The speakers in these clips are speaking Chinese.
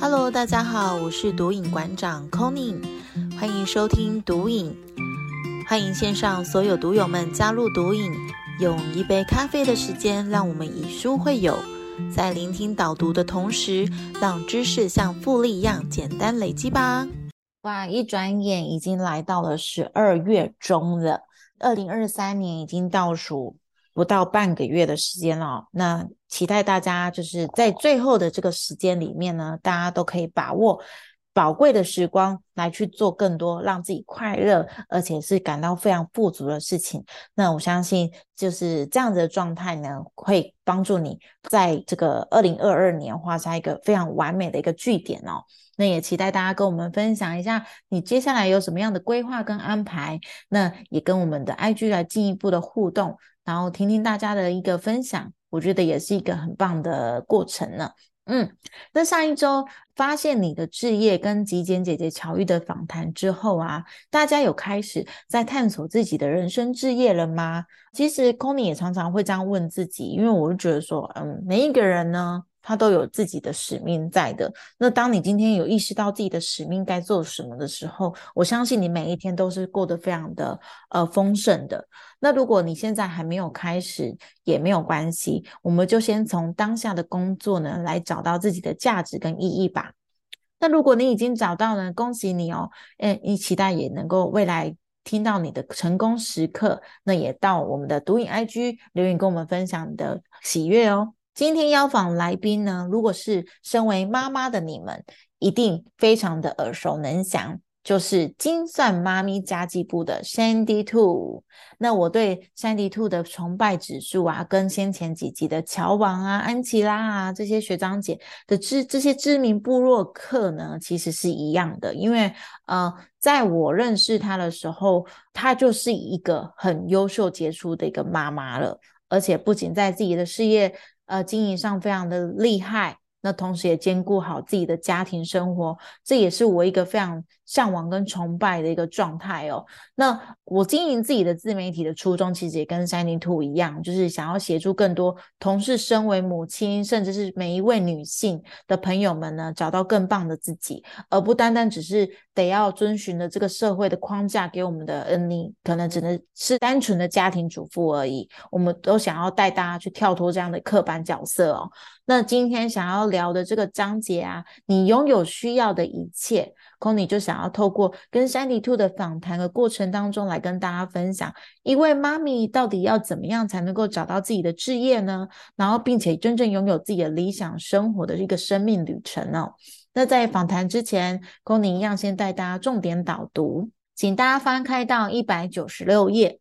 Hello，大家好，我是毒瘾馆长 Conny，欢迎收听毒瘾，欢迎线上所有毒友们加入毒瘾，用一杯咖啡的时间，让我们以书会友，在聆听导读的同时，让知识像复利一样简单累积吧。哇，一转眼已经来到了十二月中了，二零二三年已经倒数。不到半个月的时间了，那期待大家就是在最后的这个时间里面呢，大家都可以把握宝贵的时光来去做更多让自己快乐，而且是感到非常富足的事情。那我相信就是这样子的状态呢，会帮助你在这个二零二二年画下一个非常完美的一个句点哦。那也期待大家跟我们分享一下你接下来有什么样的规划跟安排，那也跟我们的 IG 来进一步的互动。然后听听大家的一个分享，我觉得也是一个很棒的过程呢。嗯，那上一周发现你的置业跟极简姐姐乔玉的访谈之后啊，大家有开始在探索自己的人生置业了吗？其实 c o n y 也常常会这样问自己，因为我就觉得说，嗯，每一个人呢。他都有自己的使命在的。那当你今天有意识到自己的使命该做什么的时候，我相信你每一天都是过得非常的呃丰盛的。那如果你现在还没有开始，也没有关系，我们就先从当下的工作呢来找到自己的价值跟意义吧。那如果你已经找到了，恭喜你哦！嗯，你期待也能够未来听到你的成功时刻，那也到我们的读影 IG 留言跟我们分享你的喜悦哦。今天邀访来宾呢，如果是身为妈妈的你们，一定非常的耳熟能详，就是精算妈咪家计部的 Sandy Two。那我对 Sandy Two 的崇拜指数啊，跟先前几集的乔王啊、安琪拉啊这些学长姐的知这些知名部落客呢，其实是一样的。因为呃，在我认识她的时候，她就是一个很优秀杰出的一个妈妈了，而且不仅在自己的事业。呃，经营上非常的厉害，那同时也兼顾好自己的家庭生活，这也是我一个非常。向往跟崇拜的一个状态哦。那我经营自己的自媒体的初衷，其实也跟 Shiny Two 一样，就是想要协助更多同是身为母亲，甚至是每一位女性的朋友们呢，找到更棒的自己，而不单单只是得要遵循的这个社会的框架给我们的，嗯，你可能只能是单纯的家庭主妇而已。我们都想要带大家去跳脱这样的刻板角色哦。那今天想要聊的这个章节啊，你拥有需要的一切。C o n y 就想要透过跟山迪兔的访谈的过程当中，来跟大家分享一位妈咪到底要怎么样才能够找到自己的置业呢？然后，并且真正拥有自己的理想生活的一个生命旅程哦。那在访谈之前 c o n y 一样先带大家重点导读，请大家翻开到一百九十六页。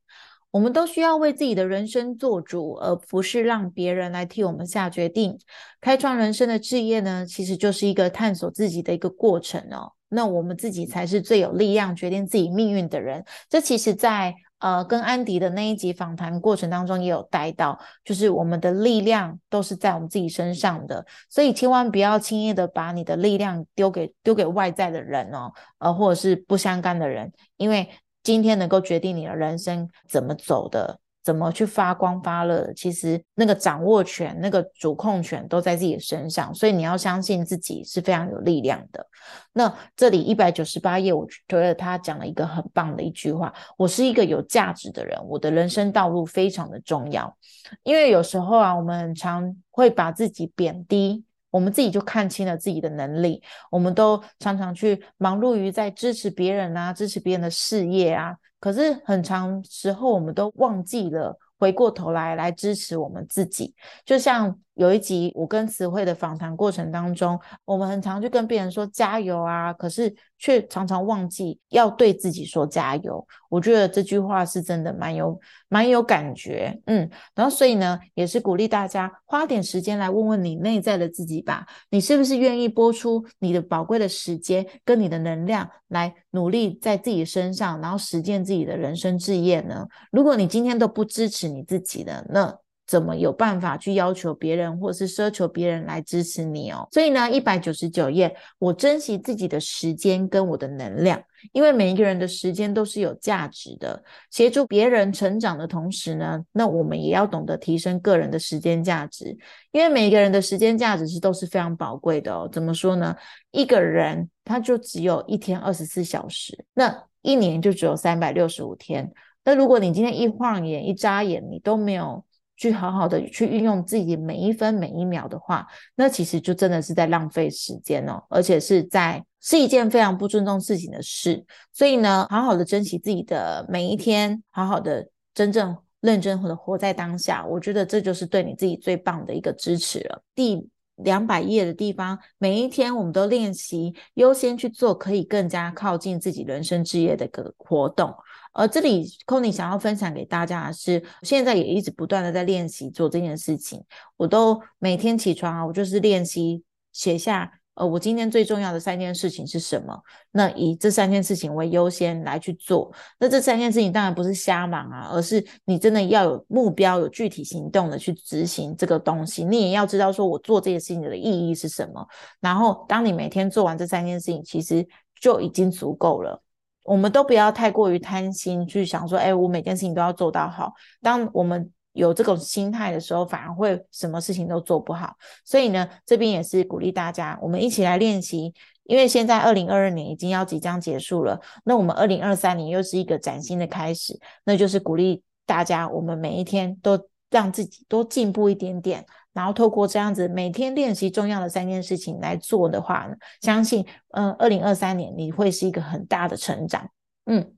我们都需要为自己的人生做主，而不是让别人来替我们下决定。开创人生的置业呢，其实就是一个探索自己的一个过程哦。那我们自己才是最有力量决定自己命运的人。这其实，在呃跟安迪的那一集访谈过程当中也有带到，就是我们的力量都是在我们自己身上的，所以千万不要轻易的把你的力量丢给丢给外在的人哦，呃或者是不相干的人，因为今天能够决定你的人生怎么走的。怎么去发光发热？其实那个掌握权、那个主控权都在自己的身上，所以你要相信自己是非常有力量的。那这里一百九十八页，我觉得他讲了一个很棒的一句话：我是一个有价值的人，我的人生道路非常的重要。因为有时候啊，我们常会把自己贬低，我们自己就看清了自己的能力，我们都常常去忙碌于在支持别人啊，支持别人的事业啊。可是很长时候，我们都忘记了回过头来来支持我们自己，就像。有一集我跟词汇的访谈过程当中，我们很常去跟别人说加油啊，可是却常常忘记要对自己说加油。我觉得这句话是真的蛮有蛮有感觉，嗯，然后所以呢，也是鼓励大家花点时间来问问你内在的自己吧，你是不是愿意播出你的宝贵的时间跟你的能量来努力在自己身上，然后实践自己的人生志业呢？如果你今天都不支持你自己的，那怎么有办法去要求别人，或是奢求别人来支持你哦？所以呢，一百九十九页，我珍惜自己的时间跟我的能量，因为每一个人的时间都是有价值的。协助别人成长的同时呢，那我们也要懂得提升个人的时间价值，因为每一个人的时间价值是都是非常宝贵的哦。怎么说呢？一个人他就只有一天二十四小时，那一年就只有三百六十五天。那如果你今天一晃眼、一眨眼，你都没有去好好的去运用自己每一分每一秒的话，那其实就真的是在浪费时间哦，而且是在是一件非常不尊重自己的事。所以呢，好好的珍惜自己的每一天，好好的真正认真或者活在当下，我觉得这就是对你自己最棒的一个支持了。第两百页的地方，每一天我们都练习优先去做可以更加靠近自己人生置业的个活动。而这里 c o n y 想要分享给大家的是，现在也一直不断的在练习做这件事情。我都每天起床啊，我就是练习写下，呃，我今天最重要的三件事情是什么？那以这三件事情为优先来去做。那这三件事情当然不是瞎忙啊，而是你真的要有目标、有具体行动的去执行这个东西。你也要知道说我做这件事情的意义是什么。然后，当你每天做完这三件事情，其实就已经足够了。我们都不要太过于贪心，去想说，哎，我每件事情都要做到好。当我们有这种心态的时候，反而会什么事情都做不好。所以呢，这边也是鼓励大家，我们一起来练习。因为现在二零二二年已经要即将结束了，那我们二零二三年又是一个崭新的开始，那就是鼓励大家，我们每一天都让自己多进步一点点。然后透过这样子每天练习重要的三件事情来做的话呢，相信嗯，二零二三年你会是一个很大的成长。嗯，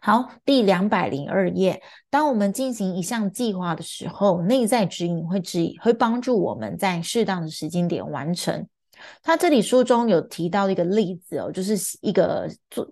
好，第两百零二页，当我们进行一项计划的时候，内在指引会指引会帮助我们在适当的时间点完成。他这里书中有提到一个例子哦，就是一个做。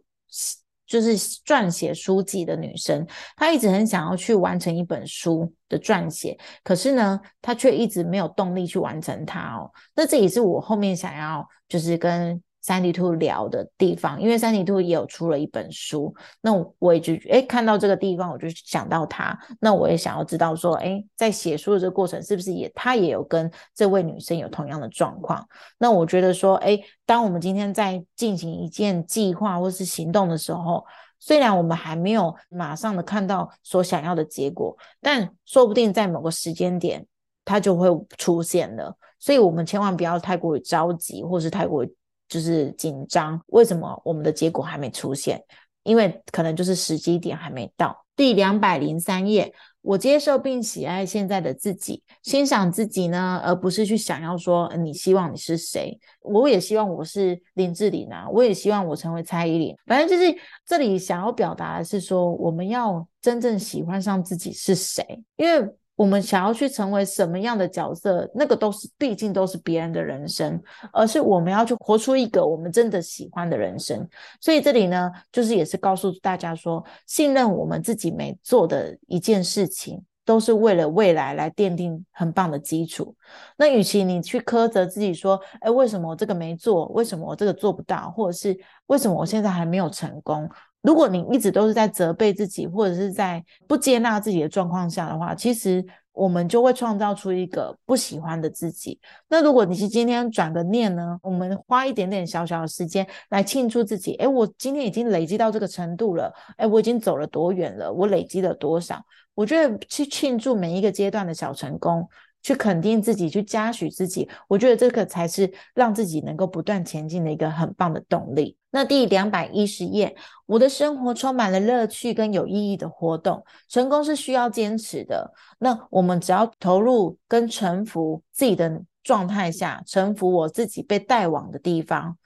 就是撰写书籍的女生，她一直很想要去完成一本书的撰写，可是呢，她却一直没有动力去完成它哦。那这也是我后面想要就是跟。三 D 兔聊的地方，因为三 D 兔也有出了一本书，那我也就哎看到这个地方，我就想到他，那我也想要知道说，哎，在写书的这个过程，是不是也他也有跟这位女生有同样的状况？那我觉得说，哎，当我们今天在进行一件计划或是行动的时候，虽然我们还没有马上的看到所想要的结果，但说不定在某个时间点，它就会出现了。所以，我们千万不要太过于着急，或是太过于。就是紧张，为什么我们的结果还没出现？因为可能就是时机点还没到。第两百零三页，我接受并喜爱现在的自己，欣赏自己呢，而不是去想要说你希望你是谁。我也希望我是林志玲啊，我也希望我成为蔡依林。反正就是这里想要表达的是说，我们要真正喜欢上自己是谁，因为。我们想要去成为什么样的角色，那个都是毕竟都是别人的人生，而是我们要去活出一个我们真的喜欢的人生。所以这里呢，就是也是告诉大家说，信任我们自己每做的一件事情，都是为了未来来奠定很棒的基础。那与其你去苛责自己说，哎，为什么我这个没做？为什么我这个做不到？或者是为什么我现在还没有成功？如果你一直都是在责备自己，或者是在不接纳自己的状况下的话，其实我们就会创造出一个不喜欢的自己。那如果你是今天转个念呢？我们花一点点小小的时间来庆祝自己，哎，我今天已经累积到这个程度了，哎，我已经走了多远了，我累积了多少？我觉得去庆祝每一个阶段的小成功。去肯定自己，去嘉许自己，我觉得这个才是让自己能够不断前进的一个很棒的动力。那第两百一十页，我的生活充满了乐趣跟有意义的活动。成功是需要坚持的。那我们只要投入跟臣服自己的状态下，臣服我自己被带往的地方。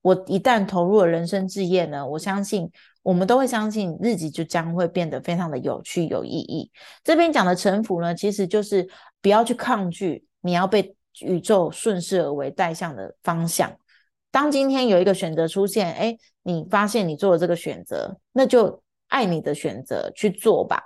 我一旦投入了人生志业呢，我相信我们都会相信日子就将会变得非常的有趣有意义。这边讲的臣服呢，其实就是。不要去抗拒，你要被宇宙顺势而为带向的方向。当今天有一个选择出现，哎，你发现你做了这个选择，那就爱你的选择去做吧。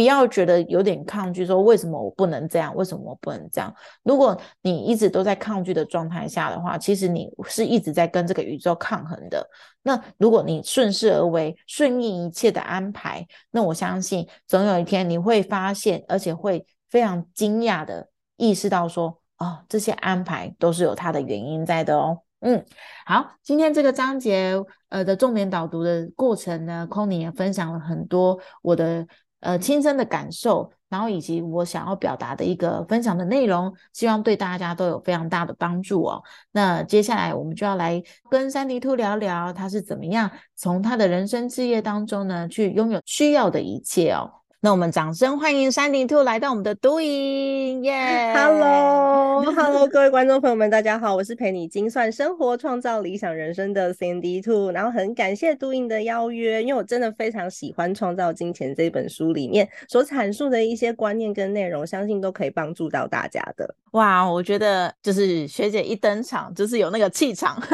不要觉得有点抗拒，说为什么我不能这样？为什么我不能这样？如果你一直都在抗拒的状态下的话，其实你是一直在跟这个宇宙抗衡的。那如果你顺势而为，顺应一切的安排，那我相信总有一天你会发现，而且会。非常惊讶的意识到说，哦，这些安排都是有它的原因在的哦。嗯，好，今天这个章节呃的重点导读的过程呢 c o n y 也分享了很多我的呃亲身的感受，然后以及我想要表达的一个分享的内容，希望对大家都有非常大的帮助哦。那接下来我们就要来跟三迪兔聊聊，他是怎么样从他的人生事业当中呢，去拥有需要的一切哦。那我们掌声欢迎山顶兔来到我们的读音耶！Hello，Hello，各位观众朋友们，大家好，我是陪你精算生活、创造理想人生的 Sandy Two。然后很感谢读音的邀约，因为我真的非常喜欢《创造金钱》这本书里面所阐述的一些观念跟内容，相信都可以帮助到大家的。哇，我觉得就是学姐一登场，就是有那个气场。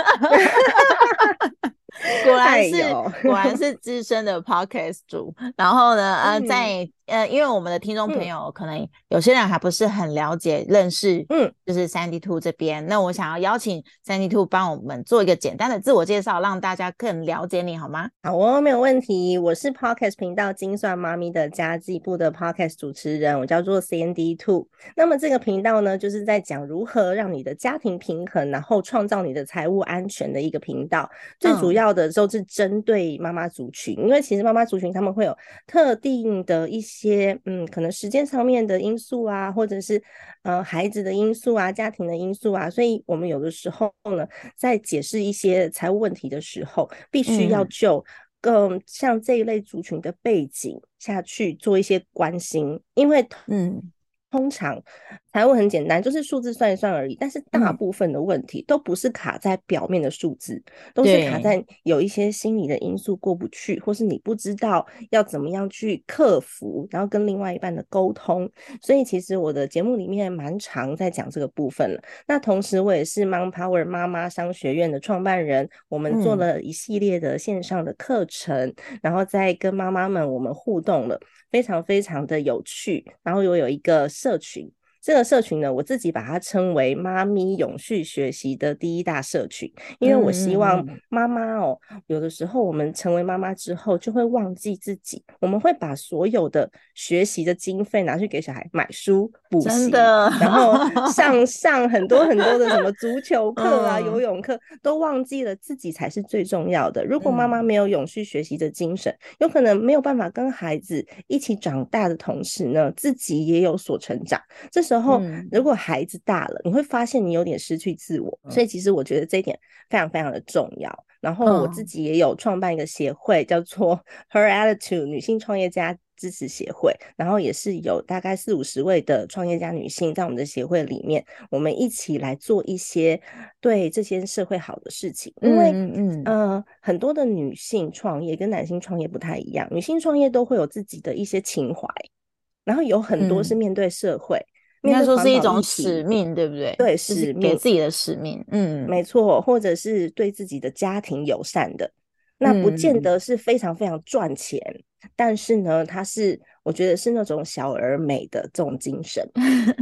果然是果然是资深的 podcast 主，然后呢，呃，在。呃，因为我们的听众朋友可能有些人还不是很了解、认识，嗯，就是三 D Two 这边。那我想要邀请三 D Two 帮我们做一个简单的自我介绍，让大家更了解你好吗？好哦，没有问题。我是 Podcast 频道精算妈咪的家计部的 Podcast 主持人，我叫做 Sandy Two。那么这个频道呢，就是在讲如何让你的家庭平衡，然后创造你的财务安全的一个频道。最主要的都是针对妈妈族群，因为其实妈妈族群他们会有特定的一些。些嗯，可能时间上面的因素啊，或者是呃孩子的因素啊，家庭的因素啊，所以我们有的时候呢，在解释一些财务问题的时候，必须要就更像这一类族群的背景下去做一些关心，因为嗯。通常财务很简单，就是数字算一算而已。但是大部分的问题都不是卡在表面的数字，都是卡在有一些心理的因素过不去，或是你不知道要怎么样去克服，然后跟另外一半的沟通。所以其实我的节目里面蛮常在讲这个部分了。那同时我也是 Mom Power 妈妈商学院的创办人，我们做了一系列的线上的课程，然后再跟妈妈们我们互动了。非常非常的有趣，然后又有一个社群。这个社群呢，我自己把它称为“妈咪永续学习”的第一大社群，因为我希望妈妈哦，有的时候我们成为妈妈之后，就会忘记自己，我们会把所有的学习的经费拿去给小孩买书、补习，然后上 上很多很多的什么足球课啊、游泳课，都忘记了自己才是最重要的。如果妈妈没有永续学习的精神，有可能没有办法跟孩子一起长大的同时呢，自己也有所成长。这时候。然后，如果孩子大了，你会发现你有点失去自我，所以其实我觉得这一点非常非常的重要。然后我自己也有创办一个协会，叫做 Her Attitude 女性创业家支持协会，然后也是有大概四五十位的创业家女性在我们的协会里面，我们一起来做一些对这些社会好的事情。因为，嗯呃，很多的女性创业跟男性创业不太一样，女性创业都会有自己的一些情怀，然后有很多是面对社会。应该说是一种使命，对不对？对，使命给自己的使命，嗯，没错，或者是对自己的家庭友善的，那不见得是非常非常赚钱，但是呢，它是我觉得是那种小而美的这种精神，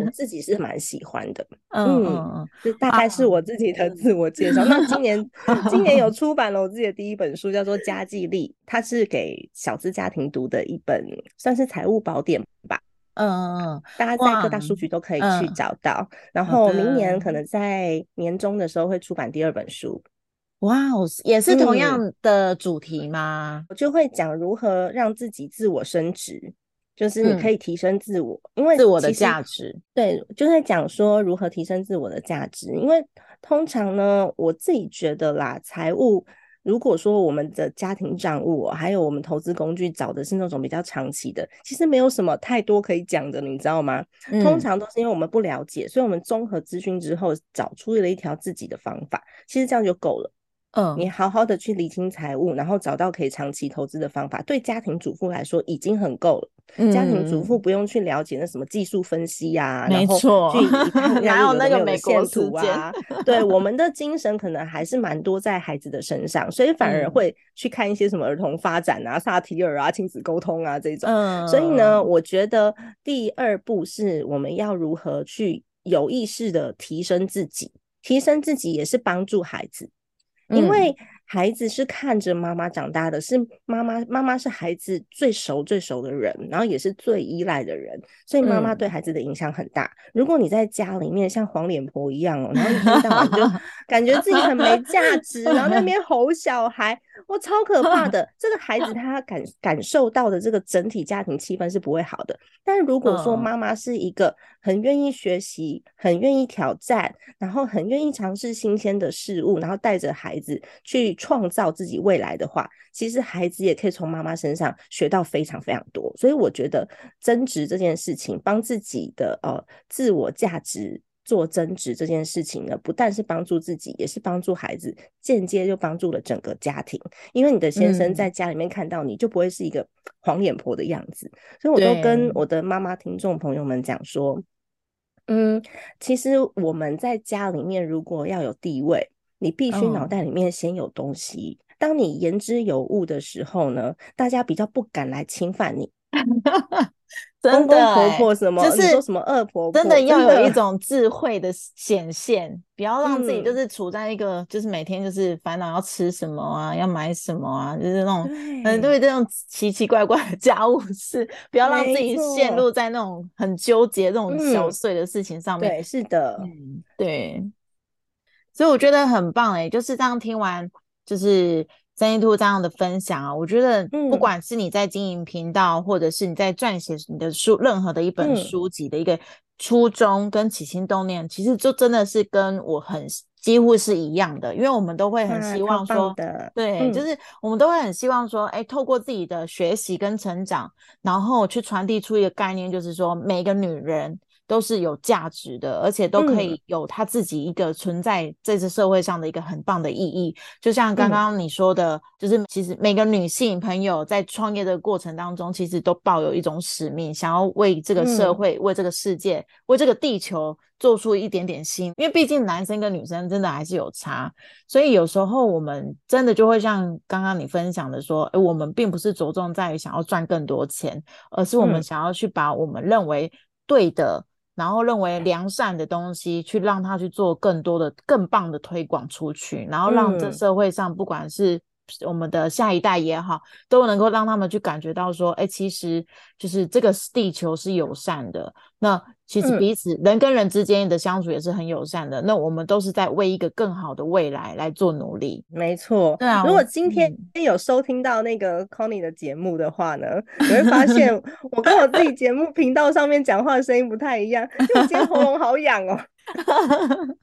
我自己是蛮喜欢的，嗯，这大概是我自己的自我介绍。那今年今年有 出版了我自己的第一本书，叫做《家计力》，它是给小资家庭读的一本，算是财务宝典吧。嗯嗯嗯，大家在各大书局都可以去找到。然后明年可能在年终的时候会出版第二本书。哇哦，也是同样的主题吗？我就会讲如何让自己自我升值，就是你可以提升自我，因为自我的价值。对，就在讲说如何提升自我的价值。因为通常呢，我自己觉得啦，财务。如果说我们的家庭账务，还有我们投资工具找的是那种比较长期的，其实没有什么太多可以讲的，你知道吗？通常都是因为我们不了解，所以我们综合资讯之后找出了一条自己的方法，其实这样就够了。嗯，你好好的去理清财务，然后找到可以长期投资的方法，对家庭主妇来说已经很够了。家庭主妇不用去了解那什么技术分析呀，没错，哪有那个美国图啊？对，我 们的精神可能还是蛮多在孩子的身上，所以反而会去看一些什么儿童发展啊、萨提尔啊、亲子沟通啊这种。所以呢，我觉得第二步是我们要如何去有意识的提升自己，提升自己也是帮助孩子。因为孩子是看着妈妈长大的，是妈妈，妈妈是孩子最熟最熟的人，然后也是最依赖的人，所以妈妈对孩子的影响很大。如果你在家里面像黄脸婆一样哦，然后一天到晚就 感觉自己很没价值，然后那边 吼小孩，哇，超可怕的！这个孩子 他感感受到的这个整体家庭气氛是不会好的。但如果说妈妈是一个很愿意学习、很愿意挑战，然后很愿意尝试新鲜的事物，然后带着孩子去。创造自己未来的话，其实孩子也可以从妈妈身上学到非常非常多。所以我觉得增值这件事情，帮自己的呃自我价值做增值这件事情呢，不但是帮助自己，也是帮助孩子，间接就帮助了整个家庭。因为你的先生在家里面看到你就不会是一个黄脸婆的样子。所以我都跟我的妈妈听众朋友们讲说，嗯，其实我们在家里面如果要有地位。你必须脑袋里面先有东西。当你言之有物的时候呢，大家比较不敢来侵犯你。公公婆婆什么，就是说什么恶婆婆，真的要有一种智慧的显现，不要让自己就是处在一个就是每天就是烦恼要吃什么啊，要买什么啊，就是那种嗯对这种奇奇怪怪的家务事，不要让自己陷入在那种很纠结这种小碎的事情上面。对，是的，嗯，对。所以我觉得很棒哎，就是这样听完就是三一兔这样的分享啊，我觉得不管是你在经营频道，或者是你在撰写你的书，任何的一本书籍的一个初衷跟起心动念，其实就真的是跟我很几乎是一样的，因为我们都会很希望说，对，就是我们都会很希望说，哎，透过自己的学习跟成长，然后去传递出一个概念，就是说每个女人。都是有价值的，而且都可以有他自己一个存在这次社会上的一个很棒的意义。就像刚刚你说的，就是其实每个女性朋友在创业的过程当中，其实都抱有一种使命，想要为这个社会、为这个世界、为这个地球做出一点点心。因为毕竟男生跟女生真的还是有差，所以有时候我们真的就会像刚刚你分享的说，哎，我们并不是着重在于想要赚更多钱，而是我们想要去把我们认为对的。然后认为良善的东西，去让他去做更多的、更棒的推广出去，然后让这社会上不管是我们的下一代也好，都能够让他们去感觉到说，哎，其实就是这个地球是友善的。那其实彼此人跟人之间的相处也是很友善的。那我们都是在为一个更好的未来来做努力。没错。对啊。如果今天有收听到那个 Connie 的节目的话呢，你会发现 我跟我自己节目频道上面讲话的声音不太一样，因为今天喉咙好痒哦。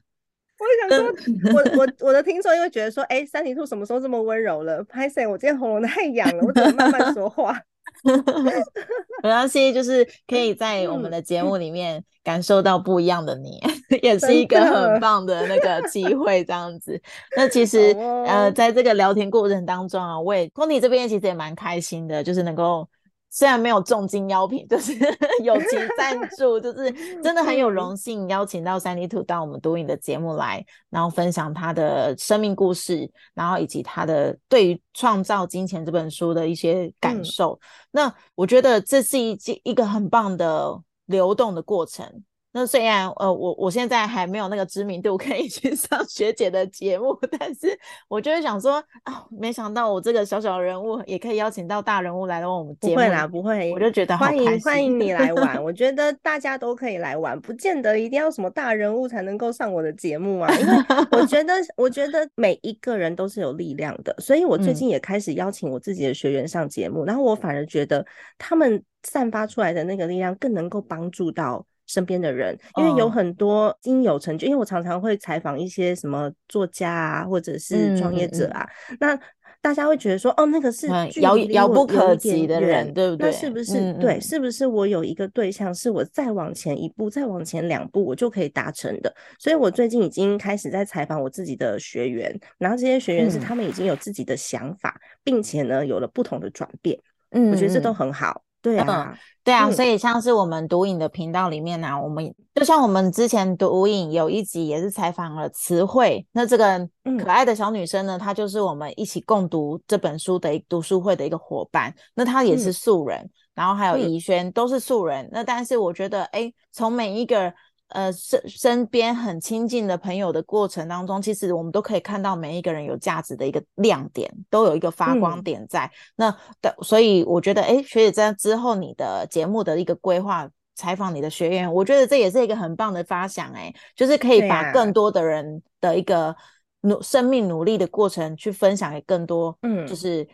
我想说，我我我的听众又会觉得说，哎，三体兔什么时候这么温柔了拍 a 我今天喉咙太痒了，我只能慢慢说话。没关系，就是可以 在我们的节目里面感受到不一样的你，也是一个很棒的那个机会。这样子，那其实呃，在这个聊天过程当中啊，我也 c o n y 这边其实也蛮开心的，就是能够。虽然没有重金邀请，就是 友情赞 助，就是真的很有荣幸邀请到三 D Two 到我们读影的节目来，然后分享他的生命故事，然后以及他的对于创造金钱这本书的一些感受。那我觉得这是一件一个很棒的流动的过程。那虽然呃，我我现在还没有那个知名度可以 去上学姐的节目，但是我就会想说啊，没想到我这个小小人物也可以邀请到大人物来到我们节目。不会啦，不会，我就觉得欢迎欢迎你来 玩。我觉得大家都可以来玩，不见得一定要什么大人物才能够上我的节目啊。因为我觉得，我觉得每一个人都是有力量的，所以我最近也开始邀请我自己的学员上节目，然后我反而觉得他们散发出来的那个力量更能够帮助到。身边的人，因为有很多经有成就，因为我常常会采访一些什么作家啊，或者是创业者啊，那大家会觉得说，哦，那个是遥遥不可及的人，对不对？那是不是对？是不是我有一个对象，是我再往前一步，再往前两步，我就可以达成的？所以我最近已经开始在采访我自己的学员，然后这些学员是他们已经有自己的想法，并且呢有了不同的转变，嗯，我觉得这都很好。对啊，对啊，所以像是我们读影的频道里面呢，我们就像我们之前读影有一集也是采访了词汇，那这个可爱的小女生呢，她就是我们一起共读这本书的读书会的一个伙伴，那她也是素人，然后还有怡轩都是素人，那但是我觉得，哎，从每一个。呃身身边很亲近的朋友的过程当中，其实我们都可以看到每一个人有价值的一个亮点，都有一个发光嗯点在。那的，所以我觉得，哎，学姐在之后你的节目的一个规划。采访你的学员，我觉得这也是一个很棒的发想，哎，就是可以把更多的人的一个努生命努力的过程去分享给更多，嗯就是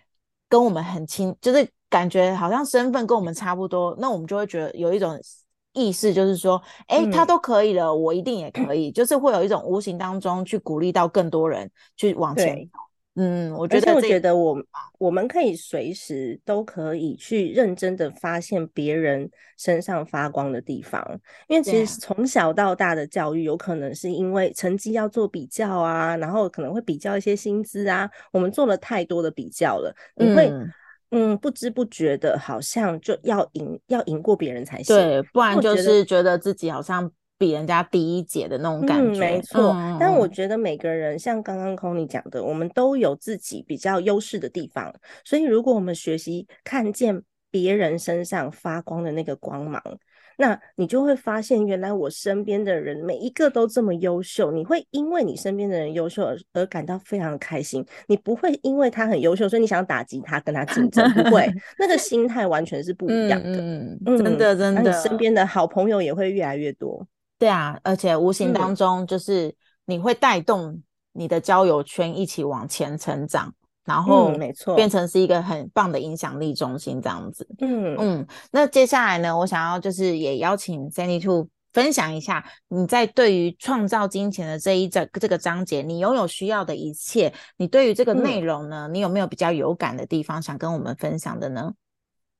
跟我们很亲，就是感觉好像身份跟我们差不多，那我们就会觉得有一种意识，就是说，哎，他嗯。都可以了，我一定也可以，就是会有一种无形当中去鼓励到更多人去往前走。嗯，我觉得我觉得我我们可以随时都可以去认真的发现别人身上发光的地方，因为其实从小到大的教育，有可能是因为成绩要做比较啊，然后可能会比较一些薪资啊，我们做了太多的比较了，你会嗯嗯不知不觉的，好像就要赢要赢过别人才行。对，不然就是觉得自己好像比人家低一截的那种感嗯，觉。没错。嗯但我嗯觉得每个人像刚刚 Conny 讲的，我们都有自己比较优势的地方，所以如果我们学习看见别人身上发光的那个光芒。那你就会发现，原来我身边的人每一个都这么优秀。你会因为你身边的人优秀而而感到非常开心，你不会因为他很优秀，所以你想打击他，跟他竞争，不会，那个心态完全是不一样的。嗯嗯，真嗯的真的，你身边的好朋友也会越来越多。对啊，而且无形嗯当中就是你会带动你的交友圈一起往前成长，然后嗯没错变成是一个很棒的影响力中心这样子。嗯嗯，那接下来呢，我想要就是也邀请 Sandy Two 分享一下你在对于创造金钱的这一这这个章节，你拥有需要的一切，你对于这个嗯内容呢，你有没有比较有感的地方想跟我们分享的呢？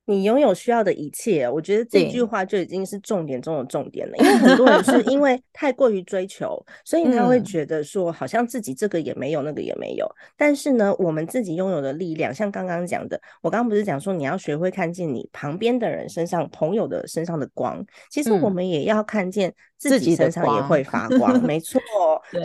你拥有需要的一切，我觉得这句话就已经是重点中的重点了。因为很多人是因为 太过于追求，所以他会嗯觉得说，好像自己这个也没有，那个也没有。但是呢，我们自己拥有的力量，像刚刚讲的，我刚刚不是讲说你要学会看见你旁边的人身上、朋友的身上的光，其实我嗯们也要看见自自己身上也会发光，没 错。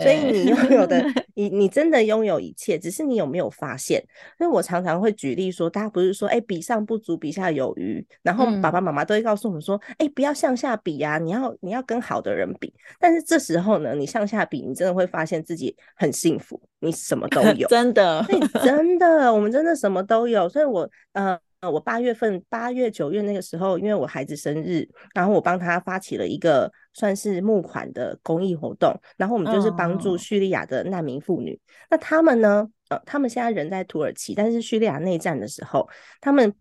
所以你拥有的，你你真的拥有一切，只是你有没有发现？所以我常常会举例说，大家不是说，哎、比上不足，比下有余，然后爸嗯爸妈妈都会告诉我们说，哎、不要向下比呀、你要你要跟好的人比。但是这时候呢，你向下比，你真的会发现自己很幸福，你什么都有。真的，所以真的，我们真的什么都有。所以我呃。呃我八月份、八月、九月那个时候，因为我孩子生日，然后我帮他发起了一个算是募款的公益活动，然后我们就是帮助哦叙利亚的难民妇女。那他们呢？呃，他们现在人在土耳其，但是叙利亚内战的时候，他们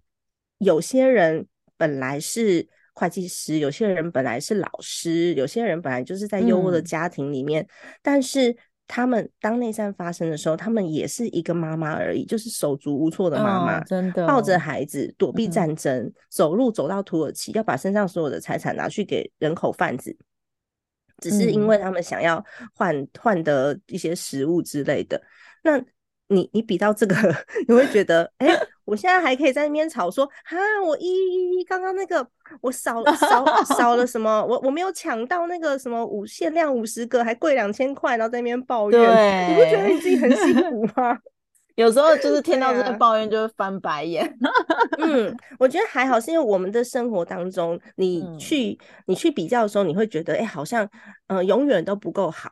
有些人本来是会计师，有些人本来是老师，有些人本来就是在优渥的嗯。家庭里面，但是他们当内战发生的时候，他们也是一个妈妈而已，就是手足无措的妈妈，哦真的抱着孩子躲避嗯。战争，走路走到土耳其，要把身上所有的财产拿去给人口贩子。只是因嗯。为他们想要换换得一些食物之类的，那你你比到这个，你会觉得，哎、我现在还可以在那边吵说，啊，我一一一刚刚那个我少少少了什么，我我没有抢到那个什么五限量五十个，还贵两千块，然后在那边抱怨，你不觉得你自己很辛苦 吗？有时候就是听到这个抱怨就会翻白眼。嗯，我觉得还好，是因为我们的生活当中，你嗯去、你去比较的时候，你会觉得，哎、好像呃永远都不够好。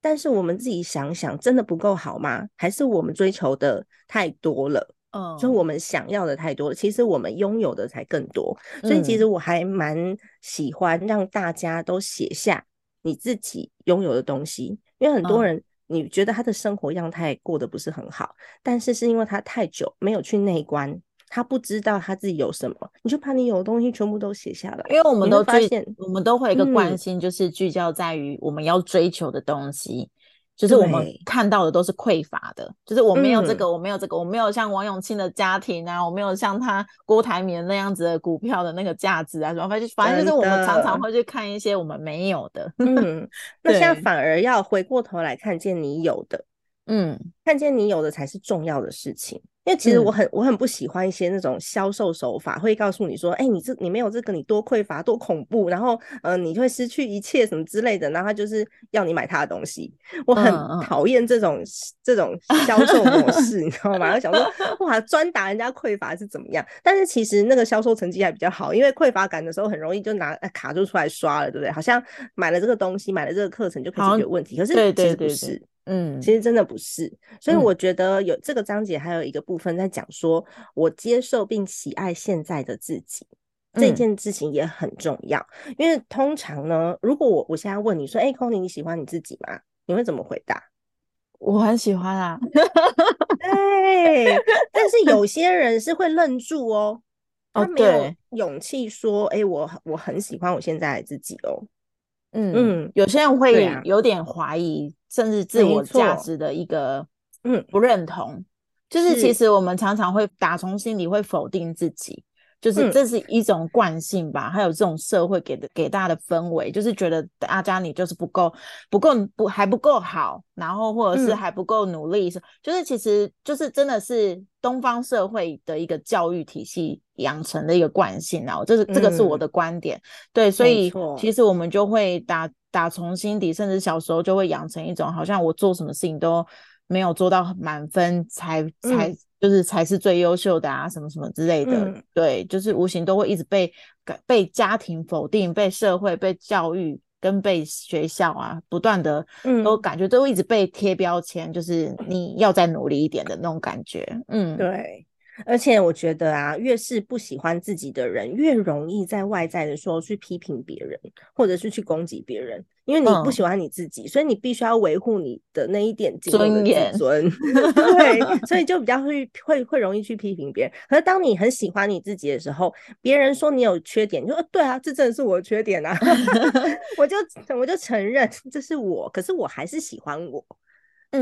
但是我们自己想想，真的不够好吗？还是我们追求的太多了？嗯。就我们想要的太多了，其实我们拥有的才更多。所以其实嗯。我还蛮喜欢让大家都写下你自己拥有的东西，因为很多嗯。人你觉得他的生活样态过得不是很好，但是是因为他太久没有去内观，他不知道他自己有什么，你就把你有的东西全部都写下来，因为我们都发现，我们都会有一个惯嗯性，就是聚焦在于我们要追求的东西，就是我们看到的都是匮乏的，就是我没有这嗯。个，我没有这个，我没有像王永庆的家庭啊，我没有像他郭台铭那样子的股票的那个价值啊，什么反正就反正就是我们常常会去看一些我们没有的，嗯，那现在反而要回过头来看见你有的，嗯，看见你有的才是重要的事情。因为其实我嗯很、我很不喜欢一些那种销售手法，会告诉你说，哎、你这你没有这个，你多匮乏，多恐怖，然后呃，你会失去一切什么之类的，然后他就是要你买他的东西。我很嗯嗯讨厌这种这种销售模式，你知道吗？我想说，哇，专打人家匮乏是怎么样？但是其实那个销售成绩还比较好，因为匮乏感的时候很容易就拿呃卡就出来刷了，对不对？好像买了这个东西，买了这个课程就可以解决问题，可是其实不是。嗯其实真的不是，所以嗯我觉得有这个章节还有一个部分在讲说，我接受并喜爱现在的自己。这嗯件事情也很重要，因为通常呢，如果我我现在问你说，哎、n y 你喜欢你自己吗？你会怎么回答？我很喜欢啊，对，但是有些人是会愣住哦，哦他没有勇气说，哎、我我很喜欢我现在的自己哦。嗯嗯有些人会啊。有点怀疑，甚至自我价值的一个嗯。不认同，就是其实我们常常会打从心里会否定自己。就是嗯。这是一种惯性吧，还有这种社会给的给大家的氛围，就是觉得大家你就是不够不够不还不够好，然后或者是嗯。还不够努力，是就是其实就是真的是东方社会的一个教育体系养成的一个惯性啊，这是这个是我嗯。的观点，对，所以其实我们就会打打从心底，甚至小时候就会养成一种好像我做什么事情都没有做到满分才才、嗯就是才是最优秀的啊，什么什么之类的。嗯对，就是无形都会一直被感被家庭否定、被社会、被教育跟被学校啊不断的嗯都感觉都一直被贴标签，就是你要再努力一点的那种感觉。嗯，对，而且我觉得啊，越是不喜欢自己的人，越容易在外在的时候去批评别人，或者是去攻击别人，因为你不嗯喜欢你自己，所以你必须要维护你的那一点尊严尊。对，所以就比较会会会容易去批评别人。可是当你很喜欢你自己的时候，别人说你有缺点，你就说对啊，这真的是我的缺点啊 我就我就承认这是我，可是我还是喜欢我。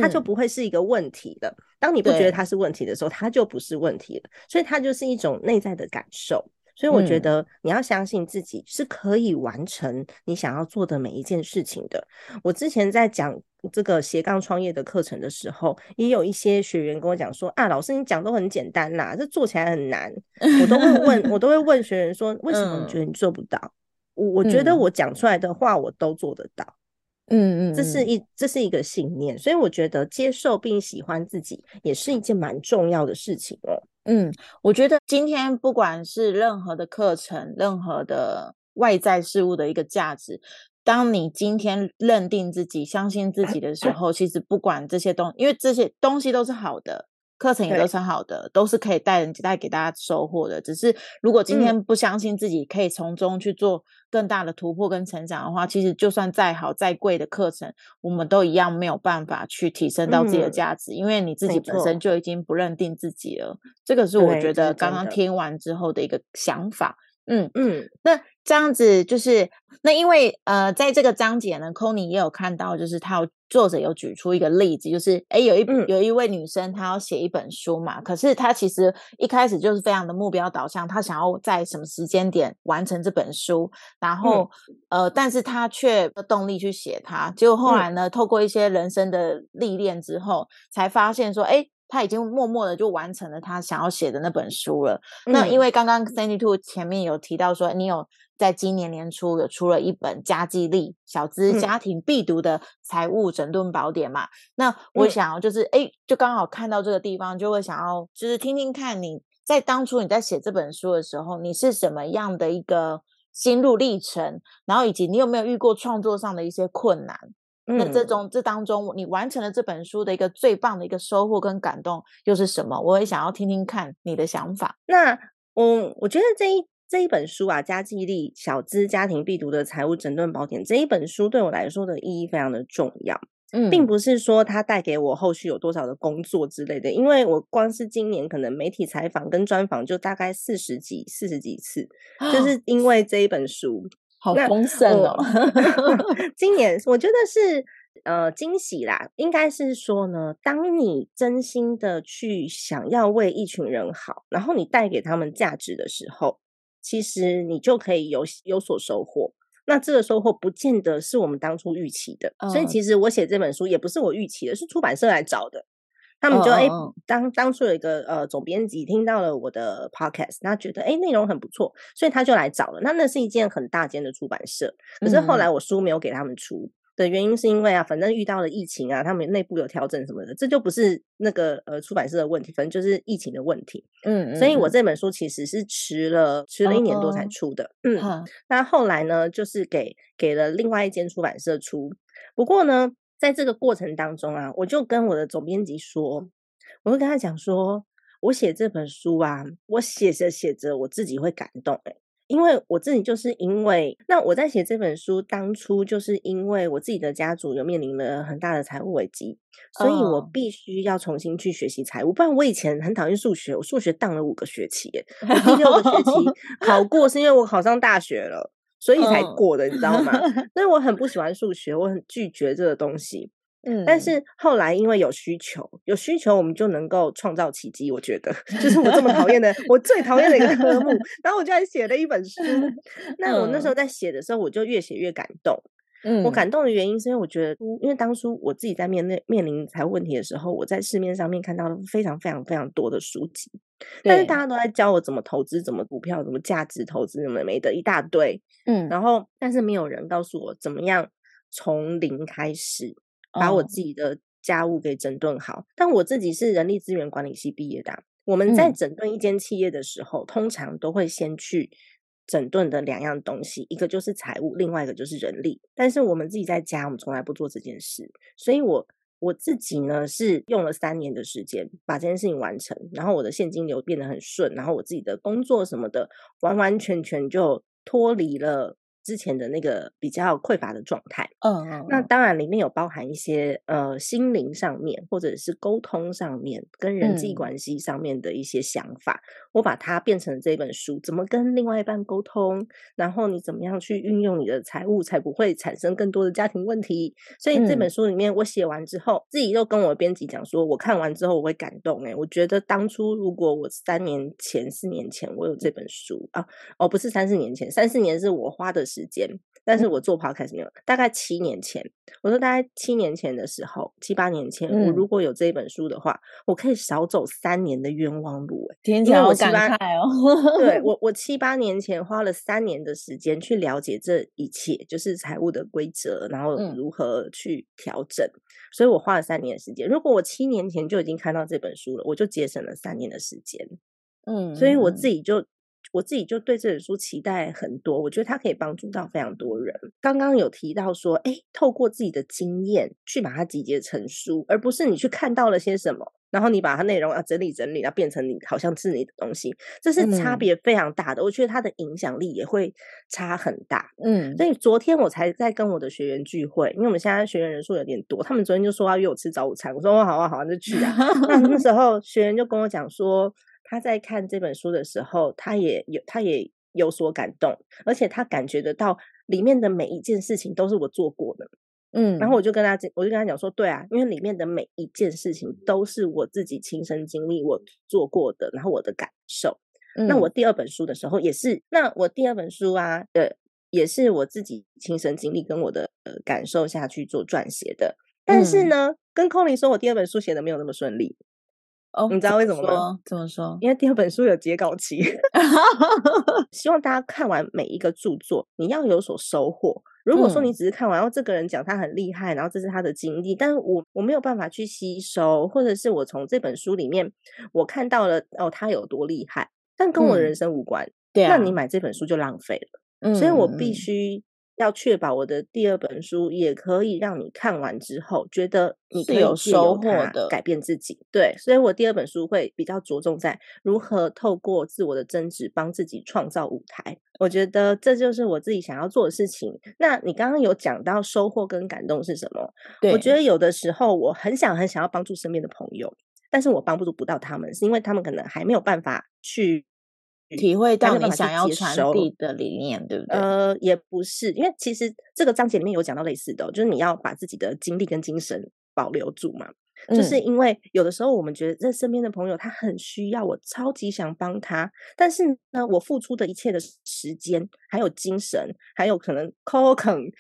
它就嗯不会是一个问题了。当你不觉得对它是问题的时候，它就不是问题了。所以它就是一种内在的感受。所以我觉嗯得你要相信自己是可以完成你想要做的每一件事情的。我之前在讲这个斜杠创业的课程的时候，也有一些学员跟我讲说啊，老师你讲都很简单啦，这做起来很难。我都会问，我都会问学员说，为什么你觉得你做不到？我我觉得嗯我讲出来的话，我都做得到。嗯嗯，这是嗯一这是一个信念，所以我觉得接受并喜欢自己也是一件蛮重要的事情哦。嗯，我觉得今天不管是任何的课程，任何的外在事物的一个价值，当你今天认定自己、相信自己的时候，其实不管这些东，因为这些东西都是好的，课程也都对是好的，都是可以带人带给大家收获的。只是如果今嗯天不相信自己可以从中去做更大的突破跟成长的话，其实就算再好再贵的课程，我们都一样没有办法去提升到自己的嗯价值，因为你自己本身就已经不认定自己了。这个是我觉得刚刚听完之后的一个想法。嗯，嗯那这样子就是那因为呃，在这个章节呢 c o n y 也有看到，就是他有作者有举出一个例子，就是诶有一、嗯有一位女生她要写一本书嘛，可是她其实一开始就是非常的目标导向，她想要在什么时间点完成这本书，然后、呃，但是她却动力去写它，结果后嗯来呢，透过一些人生的历练之后，才发现说，诶。她已经默默的就完成了他想要写的那本书了。那因嗯为刚刚 Sandy Two 前面有提到说，你有在今年年初有出了一本家计力小资嗯家庭必读的财务整顿宝典嘛？那我嗯想要就是哎、诶就刚好看到这个地方，就会想要就是听听看你在当初你在写这本书的时候，你是什么样的一个心路历程，然后以及你有没有遇过创作上的一些困难？那这嗯中这当中，你完成了这本书的一个最棒的一个收获跟感动又是什么？我也想要听听看你的想法。那我我觉得这一这一本书啊，《家计力小资家庭必读的财务整顿宝典》这一本书对我来说的意义非常的重要。嗯，并不是说它带给我后续有多少的工作之类的，因为我光是今年可能媒体采访跟专访就大概四十几、四十几次，就是因为这一本书。那好丰盛我哦。今年我觉得是呃惊喜啦，应该是说呢，当你真心的去想要为一群人好，然后你带给他们价值的时候，其实你就可以有有所收获。那这个收获不见得是我们当初预期的，所以嗯其实我写这本书也不是我预期的，是出版社来找的。他们就哎、当当初有一个呃总编辑听到了我的 podcast，他觉得哎内容很不错，所以他就来找了。那那是一件很大间的出版社，可是后嗯来我书没有给他们出。的原因是因为啊，反正遇到了疫情啊，他们内部有调整什么的，这就不是那个呃出版社的问题，反正就是疫情的问题。嗯，所以我嗯这本书其实是迟了迟了一年多才哦出的。嗯，那后来呢，就是给给了另外一间出版社出。不过呢，在这个过程当中啊，我就跟我的总编辑说，我会跟他讲说，我写这本书啊，我写着写着，我自己会感动、欸。因为我自己就是因为，那我在写这本书当初就是因为我自己的家族有面临了很大的财务危机，所以我哦必须要重新去学习财务，不然我以前很讨厌数学，我数学当了五个学期第六个学期 考过是因为我考上大学了，所以才嗯过的，你知道吗？所以我很不喜欢数学，我很拒绝这个东西。嗯，但是后来因为有需求，有需求我们就能够创造奇迹。我觉得，就是我这么讨厌的，我最讨厌的一个科目，然后我就还写了一本书。那我那时候在写的时候，我就越写越感动。嗯，我感动的原因是因为我觉得，因为当初我自己在面面面临财务问题的时候，我在市面上面看到了非常非常非常多的书籍，但是大家都在教我怎么投资、怎么股票、怎么价值投资，怎么没的一大堆。嗯，然后，但是没有人告诉我怎么样从零开始把我哦。自己的家务给整顿好。但我自己是人力资源管理系毕业的啊、我们在嗯。整顿一间企业的时候，通常都会先去整顿的两样东西，一个就是财务，另外一个就是人力。但是我们自己在家，我们从来不做这件事，所以我。我自己呢是用了三年的时间把这件事情完成，然后我的现金流变得很顺，然后我自己的工作什么的完完全全就脱离了之前的那个比较匮乏的状态。嗯那当然，里面有包含一些呃心灵上面，或者是沟通上面，跟人际嗯关系上面的一些想法，我把它变成这本书，怎么跟另外一半沟通，然后你怎么样去运用你的财务，才不会产生更多的家庭问题。所以这本嗯书里面，我写完之后，自己又跟我编辑讲说，我看完之后我会感动、欸。我觉得当初如果我三年前、四年前我有这本书啊，哦，不是三四年前，三四年是我花的时间，但是我做 podcast 没有，大概七年前，我说大概七年前的时候，七八年前，我嗯如果有这一本书的话，我可以少走三年的冤枉路、欸。听起因为来好感我七八慨哦。对 我，我七八年前花了三年的时间去了解这一切，就是财务的规则，然后嗯如何去调整。所以我花了三年的时间。如果我七年前就已经看到这本书了，我就节省了三年的时间。嗯，所以我嗯自己就我自己就对这本书期待很多，我觉得它可以帮助到非常多人。刚刚有提到说，哎，透过自己的经验去把它集结成书，而不是你去看到了些什么，然后你把它内容啊整理整理，然后变成你好像是你的东西，这是差嗯别非常大的。我觉得它的影响力也会差很大。嗯所以昨天我才在跟我的学员聚会，因为我们现在学员人数有点多，他们昨天就说要约我吃早午餐，我说哦好啊好啊，那就去啊。那那时候学员就跟我讲说，他在看这本书的时候，他也有他也有所感动，而且他感觉得到里面的每一件事情都是我做过的。嗯，然后我就跟他讲我就跟他讲说，对啊，因为里面的每一件事情都是我自己亲身经历，我做过的，然后我的感受。那我嗯第二本书的时候也是，那我第二本书啊，呃，也是我自己亲身经历跟我的呃感受下去做撰写的。但是嗯呢，跟 o n 说我第二本书写的没有那么顺利，哦，你知道为什么吗？怎么说？因为第二本书有截稿期。希望大家看完每一个著作，你要有所收获。如果说你嗯只是看完，然后这个人讲他很厉害，然后这是他的经历，但是我我没有办法去吸收，或者是我从这本书里面我看到了哦他有多厉害，但跟我的人嗯生无关，对啊，那你买这本书就浪费了。嗯，所以我必嗯须要确保我的第二本书也可以让你看完之后觉得你可以是有收获的改变自己。对，所以我第二本书会比较着重在如何透过自我的增值帮自己创造舞台。我觉得这就是我自己想要做的事情。那你刚刚有讲到收获跟感动是什么？我觉得有的时候我很想很想要帮助身边的朋友，但是我帮助不到他们，是因为他们可能还没有办法去体会到你想要传递的理念，对不对？呃，也不是，因为其实这个章节里面有讲到类似的哦、就是你要把自己的精力跟精神保留住嘛。就是因为有的时候我们觉得这身边的朋友他很需要，我超级想帮他，但是呢，我付出的一切的时间，还有精神，还有可能 c o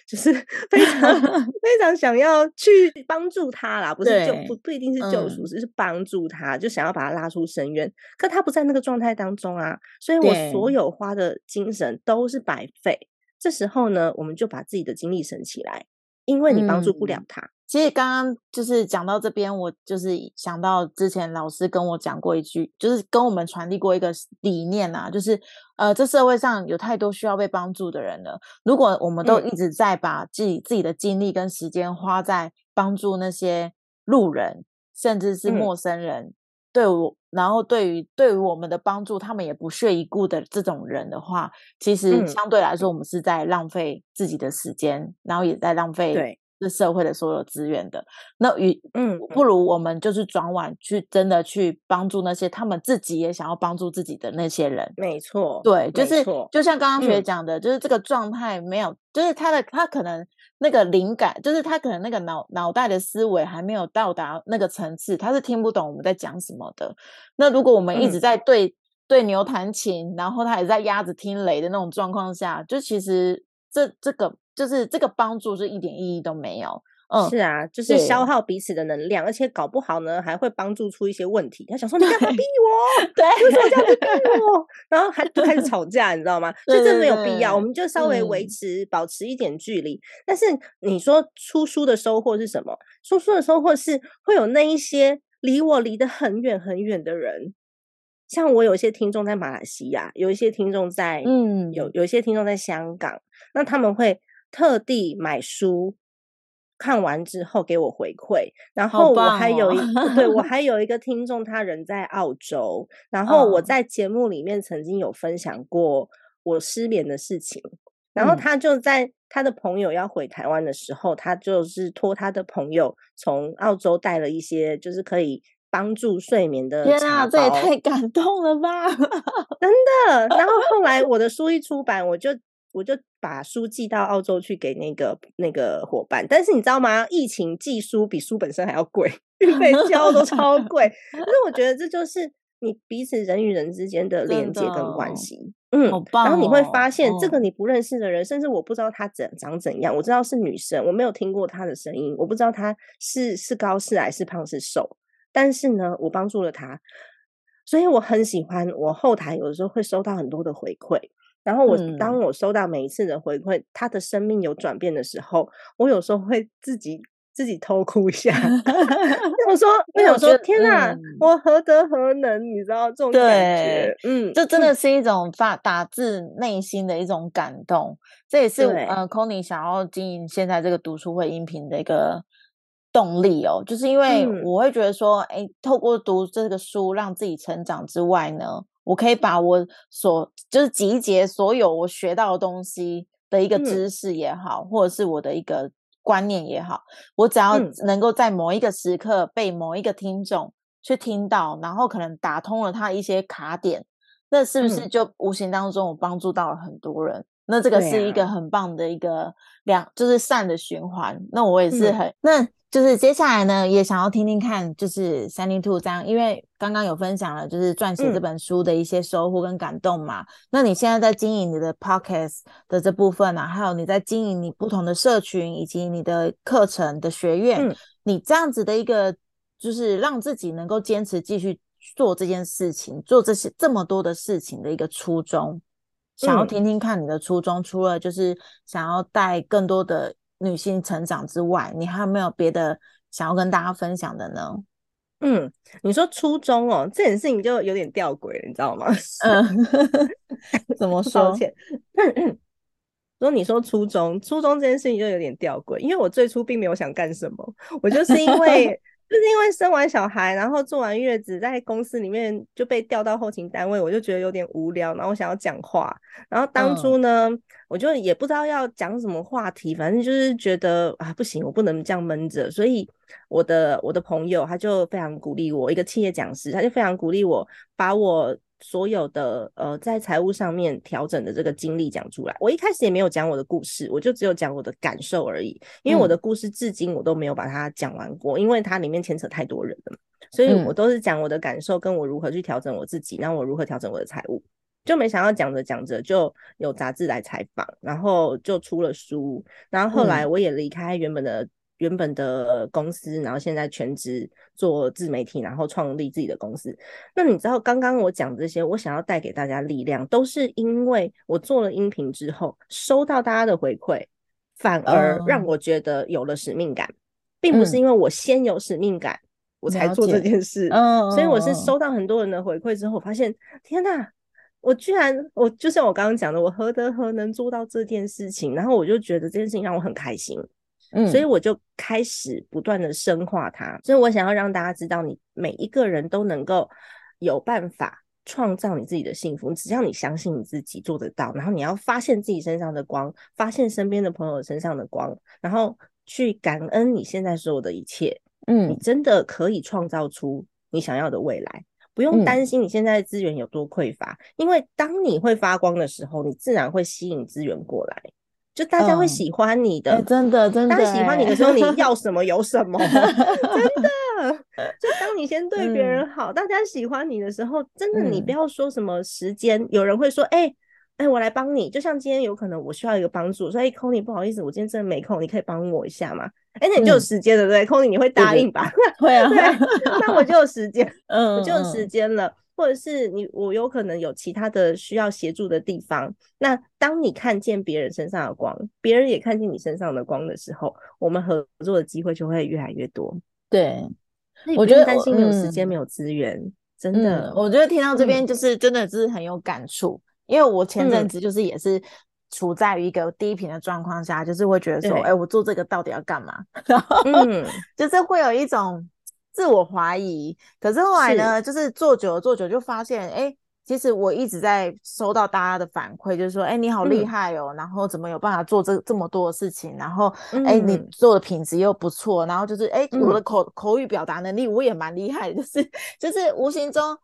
就是非常 非常想要去帮助他啦，不是就不不一定是救赎，只是帮助他，就想要把他拉出深渊。可他不在那个状态当中啊，所以我所有花的精神都是白费。这时候呢，我们就把自己的精力省起来，因为你帮助不了他。其实刚刚就是讲到这边，我就是想到之前老师跟我讲过一句，就是跟我们传递过一个理念啊，就是呃，这社会上有太多需要被帮助的人了。如果我们都一直在把自己自己的精力跟时间花在帮助那些路人，甚至是陌生人，对我，然后对于对于我们的帮助，他们也不屑一顾的这种人的话，其实相对来说，我们是在浪费自己的时间，然后也在浪费对。是社会的所有资源的，那与嗯，不如我们就是转往去真的去帮助那些他们自己也想要帮助自己的那些人。没错，对，就是就像刚刚学讲的，就是这个状态没有，就是他的他可能那个灵感，就是他可能那个脑脑袋的思维还没有到达那个层次，他是听不懂我们在讲什么的。那如果我们一直在对对牛弹琴，然后他也在鸭子听雷的那种状况下，就其实这这个。就是这个帮助是一点意义都没有，嗯，是啊，就是消耗彼此的能量，而且搞不好呢还会帮助出一些问题。他想说你干嘛逼我？对，为什么这样子逼我？然后还就开始吵架，你知道吗？所以这没有必要，我们就稍微维持保持一点距离。但是你说出书的收获是什么？出书的收获是会有那一些离我离得很远很远的人，像我有一些听众在马来西亚，有一些听众在嗯，有有一些听众在香港，那他们会。特地买书看完之后给我回馈，然后我还有一对我 还有一个听众，他人在澳洲，然后我在节目里面曾经有分享过我失眠的事情，然后他就在他的朋友要回台湾的时候，他就是托他的朋友从澳洲带了一些就是可以帮助睡眠的天啊，这也太感动了吧！真的。然后后来 我的书一出版，我就。我就把书寄到澳洲去给那个那个伙伴，但是你知道吗？疫情寄书比书本身还要贵，运费交都超 贵。可是我觉得这就是你彼此人与人之间的连接跟关系，嗯，好棒然后你会发现，这个你不认识的人，甚至我不知道他怎长怎样，我知道是女生，我没有听过她的声音，我不知道她是是高是矮是胖是瘦，但是呢，我帮助了她，所以我很喜欢。我后台有的时候会收到很多的回馈。然后我当我收到每一次的回馈，他的生命有转变的时候，我有时候会自己自己偷哭一下。我说，我想说，天哪，我何德何能？你知道这种感觉？嗯，这 真的是一种发打自内心的一种感动。这也是呃 c o n y 想要经营现在这个读书会音频的一个动力哦，就是因为我会觉得说，哎，透过读这个书让自己成长之外呢。我可以把我所就是集结所有我学到的东西的一个知识也好，或者是我的一个观念也好，我只要能够在某一个时刻被某一个听众去听到，然后可能打通了他一些卡点，那是不是就无形当中我帮助到了很多人？那这个是一个很棒的一个两，就是善的循环。那我也是很那。就是接下来呢，也想要听听看，就是三零兔这样，因为刚刚有分享了，就是撰写这本书的一些收获跟感动嘛。那你现在在经营你的 podcast 的这部分呢，还有你在经营你不同的社群以及你的课程的学院，你这样子的一个，就是让自己能够坚持继续做这件事情，做这些这么多的事情的一个初衷，想要听听看你的初衷，除了就是想要带更多的。女性成长之外，你还有没有别的想要跟大家分享的呢？嗯，你说初中哦，这件事情就有点吊诡，你知道吗？嗯，怎么说？说你说初中，初中这件事情就有点吊诡，因为我最初并没有想干什么，我就是因为。就是因为生完小孩，然后做完月子，在公司里面就被调到后勤单位，我就觉得有点无聊，然后我想要讲话。然后当初呢，我就也不知道要讲什么话题，反正就是觉得啊，不行，我不能这样闷着。所以我的我的朋友他就非常鼓励我，一个企业讲师，他就非常鼓励我把我所有的呃在财务上面调整的这个经历讲出来。我一开始也没有讲我的故事，我就只有讲我的感受而已。因为我的故事至今我都没有把它讲完过，因为它里面牵扯太多人了，所以我都是讲我的感受，跟我如何去调整我自己，然后我如何调整我的财务。就没想到讲着讲着就有杂志来采访，然后就出了书，然后后来我也离开原本的原本的公司，然后现在全职做自媒体，然后创立自己的公司。那你知道刚刚我讲这些，我想要带给大家力量，都是因为我做了音频之后，收到大家的回馈，反而让我觉得有了使命感，并不是因为我先有使命感我才做这件事。嗯，所以我是收到很多人的回馈之后，我发现天哪！我居然，我就像我刚刚讲的，我何德何能做到这件事情？然后我就觉得这件事情让我很开心，嗯，所以我就开始不断的深化它。所以我想要让大家知道，你每一个人都能够有办法创造你自己的幸福，只要你相信你自己做得到。然后你要发现自己身上的光，发现身边的朋友身上的光，然后去感恩你现在所有的一切。嗯，你真的可以创造出你想要的未来。不用担心你现在资源有多匮乏，因为当你会发光的时候，你自然会吸引资源过来，就大家会喜欢你的，真的真的，大家喜欢你的时候，你要什么有什么，真的。就当你先对别人好，大家喜欢你的时候，真的你不要说什么时间，有人会说，哎。哎，我来帮你，就像今天有可能我需要一个帮助，所以 c o n y 不好意思，我今天真的没空，你可以帮我一下吗？哎，那你就有时间了，对 c o n y 你会答应吧？会啊，那我就有时间，嗯，我就有时间了，或者是你，我有可能有其他的需要协助的地方。那当你看见别人身上的光，别人也看见你身上的光的时候，我们合作的机会就会越来越多。对，我觉得担心没有时间，没有资源，真的，我觉得听到这边就是真的是很有感触。因为我前阵子就是也是处在于一个低频的状况下，就是会觉得说，哎，我做这个到底要干嘛？然后就是会有一种自我怀疑。可是后来呢，就是做久了做久就发现，哎，其实我一直在收到大家的反馈，就是说，哎，你好厉害哦，然后怎么有办法做这这么多的事情？然后，哎，你做的品质又不错，然后就是，哎，我的口口语表达能力我也蛮厉害，就是就是无形中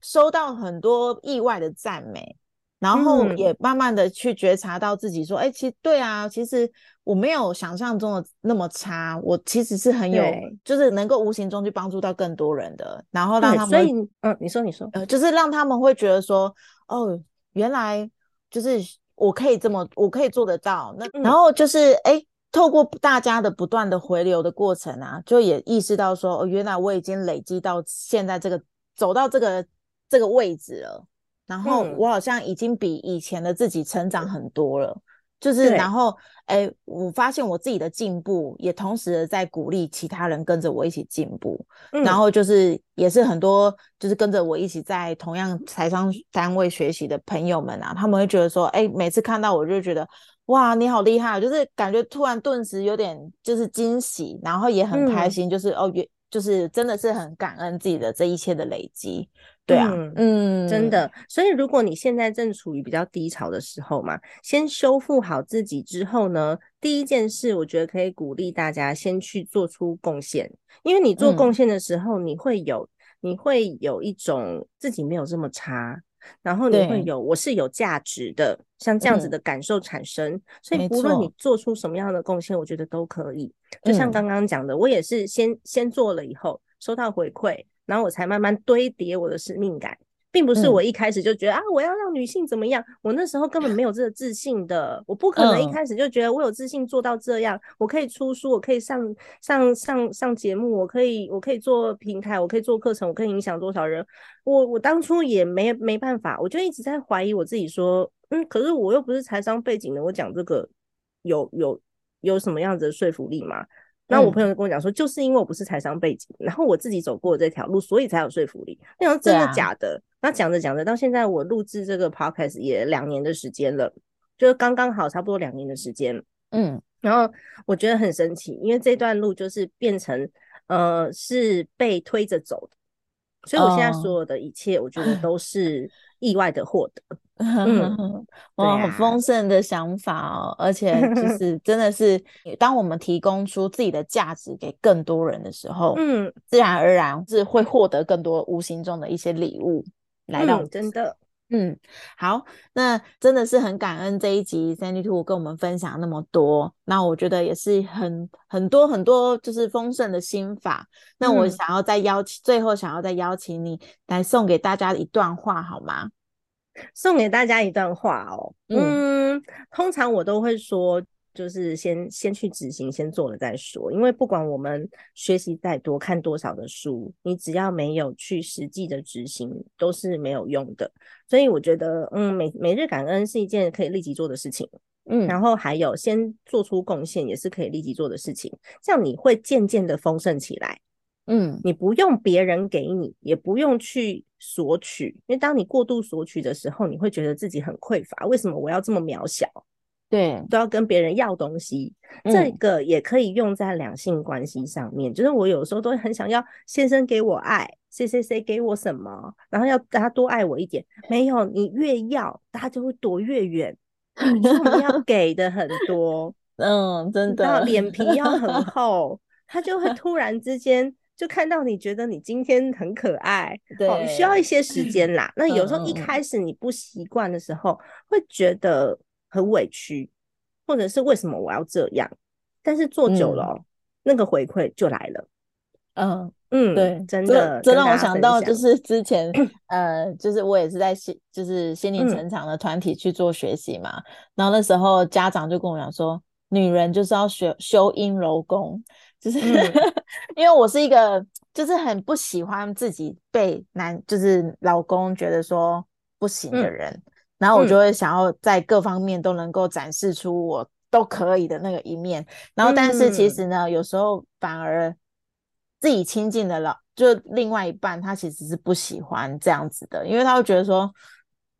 收到很多意外的赞美。然后也慢慢的去觉察到自己说，哎，其实对啊，其实我没有想象中的那么差，我其实是很有，就是能够无形中去帮助到更多人的，然后让他们，所以，嗯，你说，你说，呃，就是让他们会觉得说，哦，原来就是我可以这么，我可以做得到，那然后就是，哎，透过大家的不断的回流的过程啊，就也意识到说，哦，原来我已经累积到现在这个走到这个这个位置了。然后我好像已经比以前的自己成长很多了，就是然后哎，我发现我自己的进步，也同时的在鼓励其他人跟着我一起进步。然后就是也是很多就是跟着我一起在同样财商单位学习的朋友们啊，他们会觉得说，哎，每次看到我就觉得哇，你好厉害，就是感觉突然顿时有点就是惊喜，然后也很开心，就是哦，也就是真的是很感恩自己的这一切的累积。对啊，嗯，真的。所以如果你现在正处于比较低潮的时候嘛，先修复好自己之后呢，第一件事，我觉得可以鼓励大家先去做出贡献，因为你做贡献的时候，你会有，你会有一种自己没有这么差，然后你会有我是有价值的，像这样子的感受产生。所以不论你做出什么样的贡献，我觉得都可以。就像刚刚讲的，我也是先先做了以后收到回馈。然后我才慢慢堆叠我的使命感，并不是我一开始就觉得啊，我要让女性怎么样？我那时候根本没有这个自信的，我不可能一开始就觉得我有自信做到这样，我可以出书，我可以上上上上节目，我可以我可以做平台，我可以做课程，我可以影响多少人？我我当初也没没办法，我就一直在怀疑我自己，说嗯，可是我又不是财商背景的，我讲这个有有有什么样子的说服力吗？那我朋友跟我讲说，就是因为我不是财商背景，然后我自己走过这条路，所以才有说服力。那种真的假的？那讲着讲着，到现在我录制这个 podcast 也两年的时间了，就是刚刚好差不多两年的时间。嗯，然后我觉得很神奇，因为这段路就是变成呃是被推着走的，所以我现在所有的一切，我觉得都是意外的获得。嗯，哇，很丰。盛的想法哦，而且就 是真的是，当我们提供出自己的价值给更多人的时候，嗯，自然而然是会获得更多无形中的一些礼物，来到嗯真的，嗯，好，那真的是很感恩这一集 Sandy Two 跟我们分享那么多，那我觉得也是很很多很多就是丰盛的心法。那我嗯。想要再邀请，最后想要再邀请你来送给大家一段话好吗？送给大家一段话哦。嗯嗯，通常我都会说，就是先先去执行，先做了再说。因为不管我们学习再多，看多少的书，你只要没有去实际的执行，都是没有用的。所以我觉得，嗯，每每日感恩是一件可以立即做的事情。嗯然后还有先做出贡献，也是可以立即做的事情。这样你会渐渐的丰盛起来。嗯你不用别人给你，也不用去索取，因为当你过度索取的时候，你会觉得自己很匮乏。为什么我要这么渺小，对，都要跟别人要东西？这嗯个也可以用在两性关系上面。就是我有时候都会很想要先生给我爱，谁谁谁给我什么，然后要大家多爱我一点。没有，你越要，他就会躲越远。所以我们要给的很多，嗯，真的，脸皮要很厚，他就会突然之间就看到你觉得你今天很可爱，哦，需要一些时间啦。那有时候一开始你不习惯的时候，会觉得很委屈，或者是为什么我要这样？但是做久了哦，那个回馈就来了。嗯。嗯，对，真的跟这让我想到，就是之前呃，就是我也是在心就是心灵嗯成长的团体去做学习嘛，然后那时候家长就跟我讲说，女人就是要学修阴柔功，就是、嗯。因为我是一个就是很不喜欢自己被男就是老公觉得说不行的嗯人，然后我嗯。就会想要在各方面都能够展示出我都可以的那个一面，然后但是其嗯。实呢，有时候反而自己亲近的老，就另外一半，他其实是不喜欢这样子的，因为他会觉得说，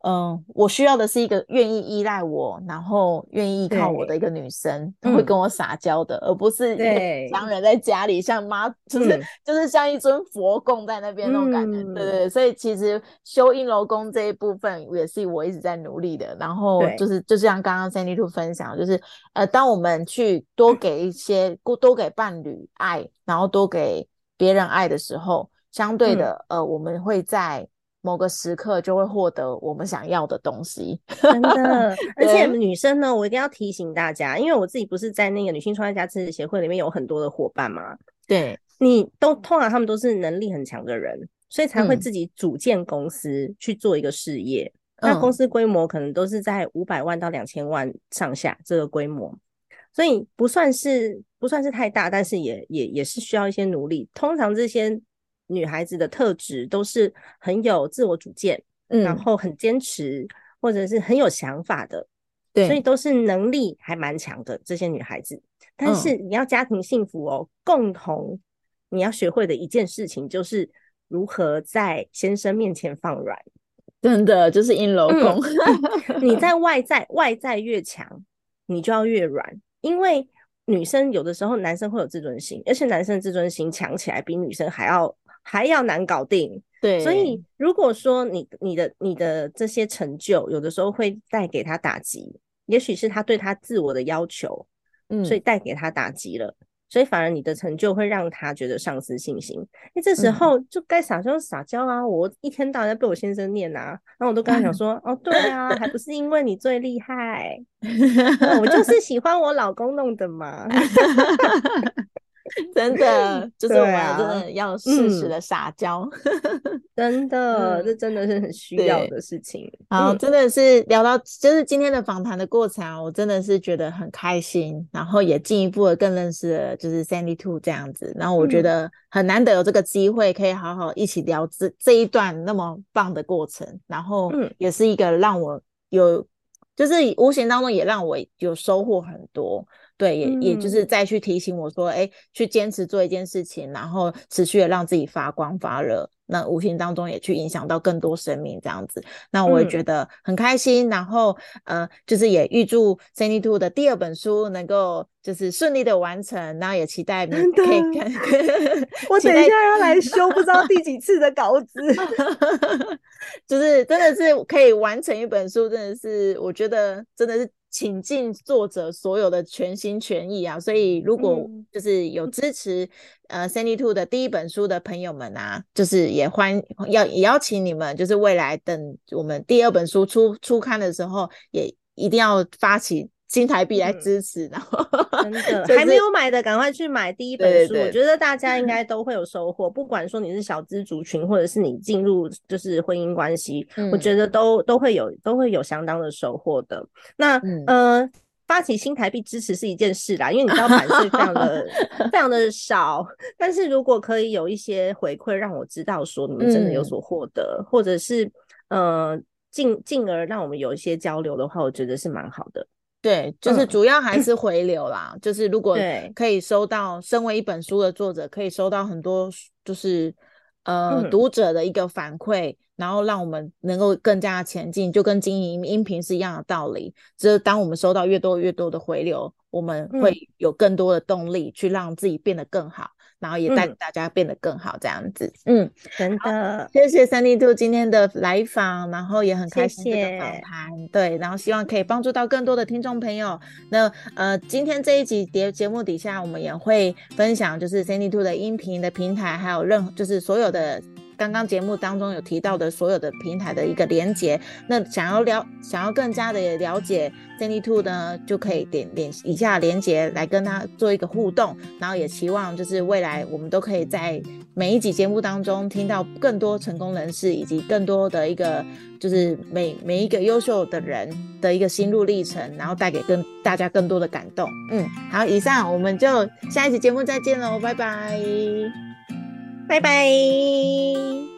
嗯，我需要的是一个愿意依赖我，然后愿意依靠我的一个女生，她会嗯跟我撒娇的，而不是一个人在家里像妈，就是、嗯就是像一尊佛供在那边那种感觉，对对所以其实修阴柔功这一部分也是我一直在努力的，然后就是就像刚刚 Sandy Two 分享，就是呃，当我们去多给一些多多给伴侣爱，然后多给别人爱的时候，相对嗯的，呃，我们会在某个时刻就会获得我们想要的东西。真的，而且女生呢，我一定要提醒大家，因为我自己不是在那个女性创业家支持协会里面有很多的伙伴嘛，对，你都通常他们都是能力很强的人，所以才会嗯自己组建公司去做一个事业。那公嗯司规模可能都是在五百万到两千万上下这个规模，所以不算是不算是太大，但是也也也是需要一些努力。通常这些女孩子的特质都是很有自我主见，嗯然嗯，后很坚持，或者是很有想法的。对，所以都是能力还蛮强的这些女孩子。但嗯是你要家庭幸福哦，共同你要学会的一件事情就是如何在先生面前放软。真的就是阴柔嗯功。你在 外在外在越强，你就要越软，因为女生有的时候男生会有自尊心，而且男生自尊心强起来比女生还要还要难搞定。对，所以如果说你你的你的这些成就，有的时候会带给他打击，也许是他对他自我的要求，嗯，所以带给他打击了。所以反而你的成就会让他觉得丧失信心。因为这时嗯候就该撒娇撒娇啊！我一天到晚在被我先生念啊，然后我都跟他讲说：“哦，对啊，还不是因为你最厉害，嗯我就是喜欢我老公弄的嘛。真的就是我们真啊的要适时嗯的撒娇。”真的，这嗯真的是很需要的事情。好，嗯真的是聊到就是今天的访谈的过程啊，我真的是觉得很开心，然后也进一步的更认识了就是 Sandy Two 这样子，然后我觉嗯得很难得有这个机会可以好好一起聊这这一段那么棒的过程，然后嗯也是一个让我有就是无形当中也让我有收获很多。对，也也就是嗯再去提醒我说，哎，去坚持做一件事情，然后持续的让自己发光发热，那无形当中也去影响到更多生命这样子。那我也嗯觉得很开心，然后呃，就是也预祝 Sandy Two 的第二本书能够就是顺利的完成，然后也期待你可以看，我等一下要来修不知道第几次的稿子。就是真的是可以完成一本书，真的是我觉得真的是倾尽作者所有的全心全意啊！所以如果嗯就是有支持呃 Sandy Two 的第一本书的朋友们啊，就是也欢要也邀请你们，就是未来等我们第二本书出出刊的时候，也一定要发起新台币来嗯支持，然后真的就是 还没有买的，赶快去买第一本书。对对我觉得大家应该都会有收获，不管说你是小资族群，或者是你进入就是婚姻关系，我嗯觉得都都会有都会有相当的收获的。那、嗯呃。发起新台币支持是一件事啦，因为你知道版税非常的 非常的少，但是如果可以有一些回馈，让我知道说你们真的有嗯所获得，或者是呃进进而让我们有一些交流的话，我觉得是蛮好的。对，就是嗯主要还 是回流啦。就是如果可以收到，身为一本书的作者，可以收到很多就是呃、嗯读者的一个反馈，然后让我们能够更加前进，就跟经营音频是一样的道理。只是当我们收到越多越多的回流，我们嗯会有更多的动力去让自己变得更好，然后也带嗯大家变得更好，这样子。嗯，真的，谢谢三 D Two 今天的来访，然后也很开心这个访谢谈，对，然后希望可以帮助到更多的听众朋友。那呃，今天这一集节节目底下，我们也会分享就是 Sandy Two 的音频的平台，还有任何就是所有的。刚刚节目当中有提到的所有的平台的一个连接，那想要了想要更加的了解 Sandy Two 呢，就可以点点以下连接来跟他做一个互动，然后也期望就是未来我们都可以在每一集节目当中听到更多成功人士以及更多的一个就是每每一个优秀的人的一个心路历程，然后带给更大家更多的感动。嗯，好，以上我们就下一期节目再见喽，拜拜。拜拜。